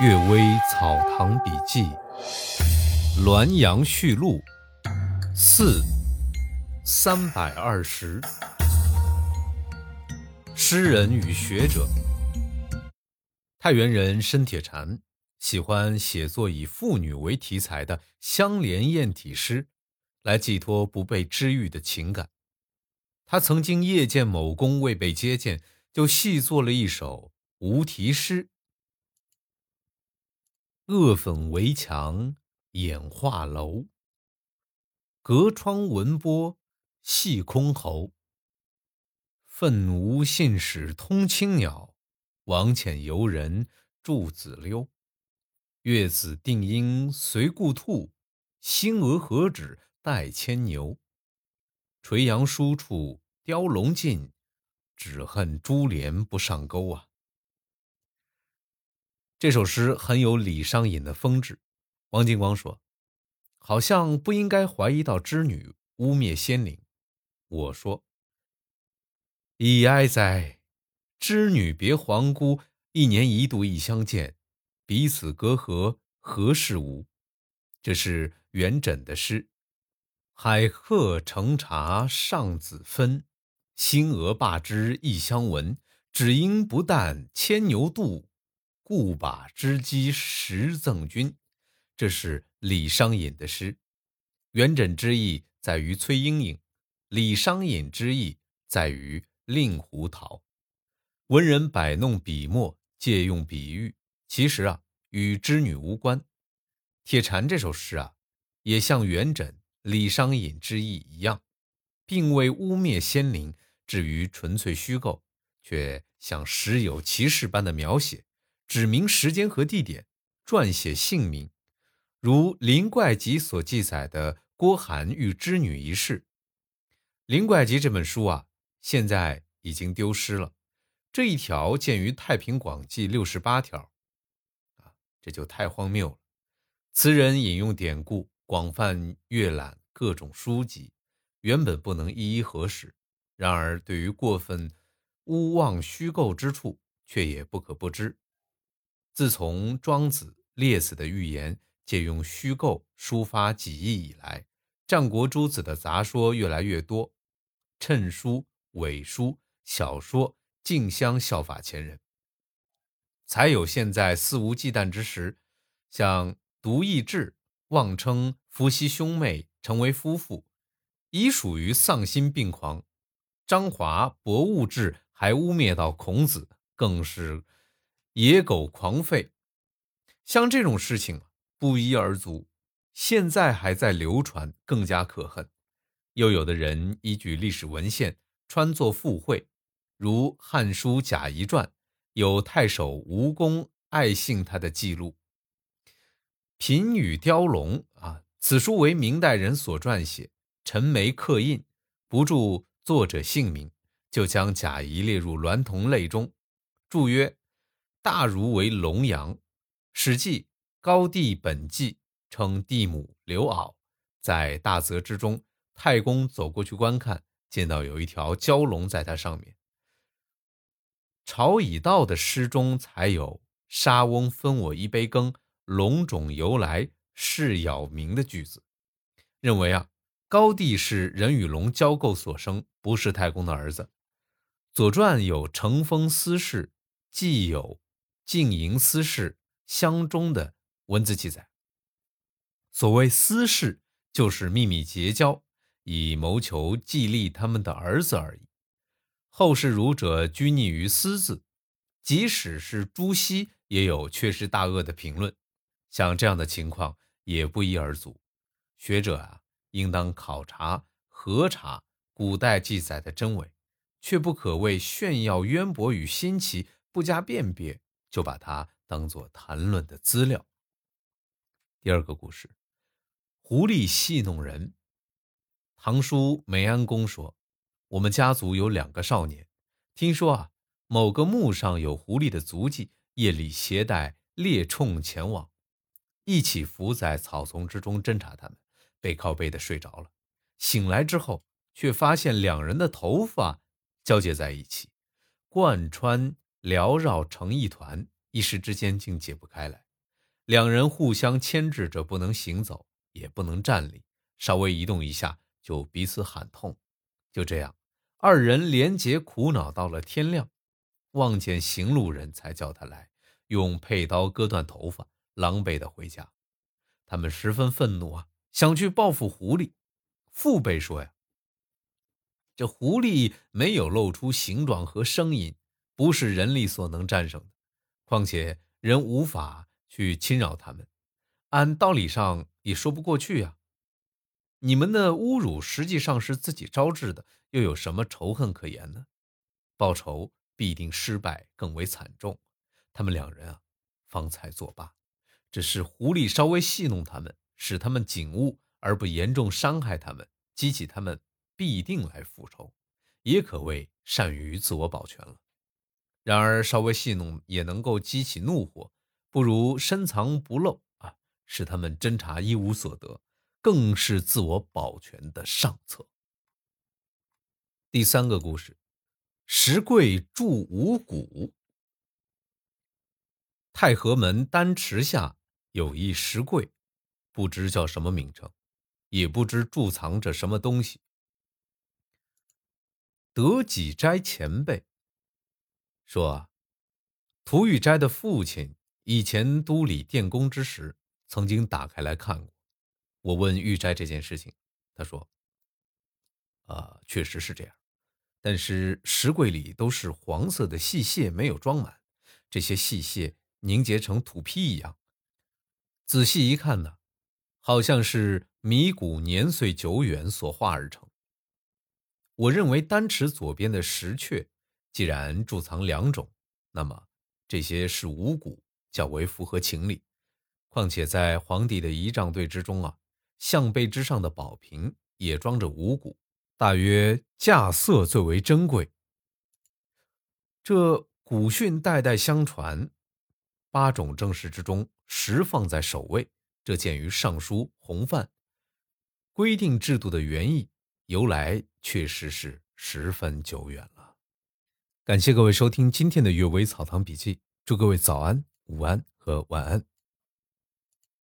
《岳微草堂笔记》《滦阳序录》四三百二十。诗人与学者。太原人申铁禅喜欢写作以妇女为题材的相连艳体诗，来寄托不被知遇的情感。他曾经夜见某公未被接见，就细作了一首无题诗。恶粉围墙掩画楼，隔窗闻波戏箜篌。愤无信使通青鸟，王遣游人住子溜。月子定应随故兔，星娥何止待牵牛。垂杨疏处雕龙尽，只恨珠帘不上钩啊！这首诗很有李商隐的风致。王金光说：“好像不应该怀疑到织女污蔑仙灵。”我说：“以哀哉！织女别皇姑，一年一度一相见，彼此隔阂何事无？”这是元稹的诗：“海鹤乘茶上子分，星娥罢之亦相闻。只应不但牵牛渡。”故把织机实赠君，这是李商隐的诗。元稹之意在于崔莺莺，李商隐之意在于令狐桃。文人摆弄笔墨，借用比喻，其实啊与织女无关。铁禅这首诗啊，也像元稹、李商隐之意一样，并未污蔑仙灵，至于纯粹虚构，却像实有其事般的描写。指明时间和地点，撰写姓名，如《林怪集》所记载的郭涵遇织女一事。《林怪集》这本书啊，现在已经丢失了。这一条见于《太平广记》六十八条，啊，这就太荒谬了。词人引用典故，广泛阅览各种书籍，原本不能一一核实。然而，对于过分诬妄虚构之处，却也不可不知。自从庄子、列子的寓言借用虚构抒发己意以来，战国诸子的杂说越来越多，谶书、伪书、小说竞相效法前人，才有现在肆无忌惮之时，像独异志妄称伏羲兄妹成为夫妇，已属于丧心病狂；张华博物志还污蔑到孔子，更是。野狗狂吠，像这种事情不一而足，现在还在流传，更加可恨。又有的人依据历史文献穿作附会，如《汉书·贾谊传》有太守吴公爱信他的记录。《品语雕龙》啊，此书为明代人所撰写，陈眉刻印，不注作者姓名，就将贾谊列入娈童类中，注曰。大儒为龙阳，《史记·高帝本纪》称帝母刘媪在大泽之中，太公走过去观看，见到有一条蛟龙在它上面。朝以道的诗中才有“沙翁分我一杯羹，龙种由来是杳冥”的句子，认为啊，高帝是人与龙交媾所生，不是太公的儿子。《左传》有乘风私事，既有。静营私事相中的文字记载，所谓私事，就是秘密结交，以谋求继立他们的儿子而已。后世儒者拘泥于私字，即使是朱熹也有缺失大恶的评论。像这样的情况也不一而足。学者啊，应当考察核查古代记载的真伪，却不可为炫耀渊博与新奇不加辨别。就把它当做谈论的资料。第二个故事，狐狸戏弄人。唐叔梅安公说，我们家族有两个少年，听说啊，某个墓上有狐狸的足迹，夜里携带猎宠前往，一起伏在草丛之中侦查他们，背靠背的睡着了。醒来之后，却发现两人的头发交接在一起，贯穿。缭绕成一团，一时之间竟解不开来。两人互相牵制着，不能行走，也不能站立，稍微移动一下就彼此喊痛。就这样，二人连结苦恼到了天亮。望见行路人才叫他来，用佩刀割断头发，狼狈的回家。他们十分愤怒啊，想去报复狐狸。父辈说呀：“这狐狸没有露出形状和声音，不是人力所能战胜的。况且人无法去侵扰他们，按道理上也说不过去呀。你们的侮辱实际上是自己招致的，又有什么仇恨可言呢？报仇。”必定失败，更为惨重。他们两人啊，方才作罢。只是狐狸稍微戏弄他们，使他们警悟，而不严重伤害他们，激起他们必定来复仇，也可谓善于自我保全了。然而稍微戏弄也能够激起怒火，不如深藏不露啊，使他们侦查一无所得，更是自我保全的上策。第三个故事。石柜铸五谷。太和门丹池下有一石柜，不知叫什么名称，也不知贮藏着什么东西。德己斋前辈说，涂玉斋的父亲以前督理电工之时，曾经打开来看过。我问玉斋这件事情，他说：“啊，确实是这样。”但是石柜里都是黄色的细屑，没有装满。这些细屑凝结成土坯一样。仔细一看呢，好像是米谷年岁久远所化而成。我认为丹池左边的石阙，既然贮藏两种，那么这些是五谷，较为符合情理。况且在皇帝的仪仗队之中啊，象背之上的宝瓶也装着五谷。大约架色最为珍贵。这古训代代相传，八种正事之中，十放在首位。这见于《尚书·洪范》规定制度的原意，由来确实是十分久远了。感谢各位收听今天的《阅微草堂笔记》，祝各位早安、午安和晚安。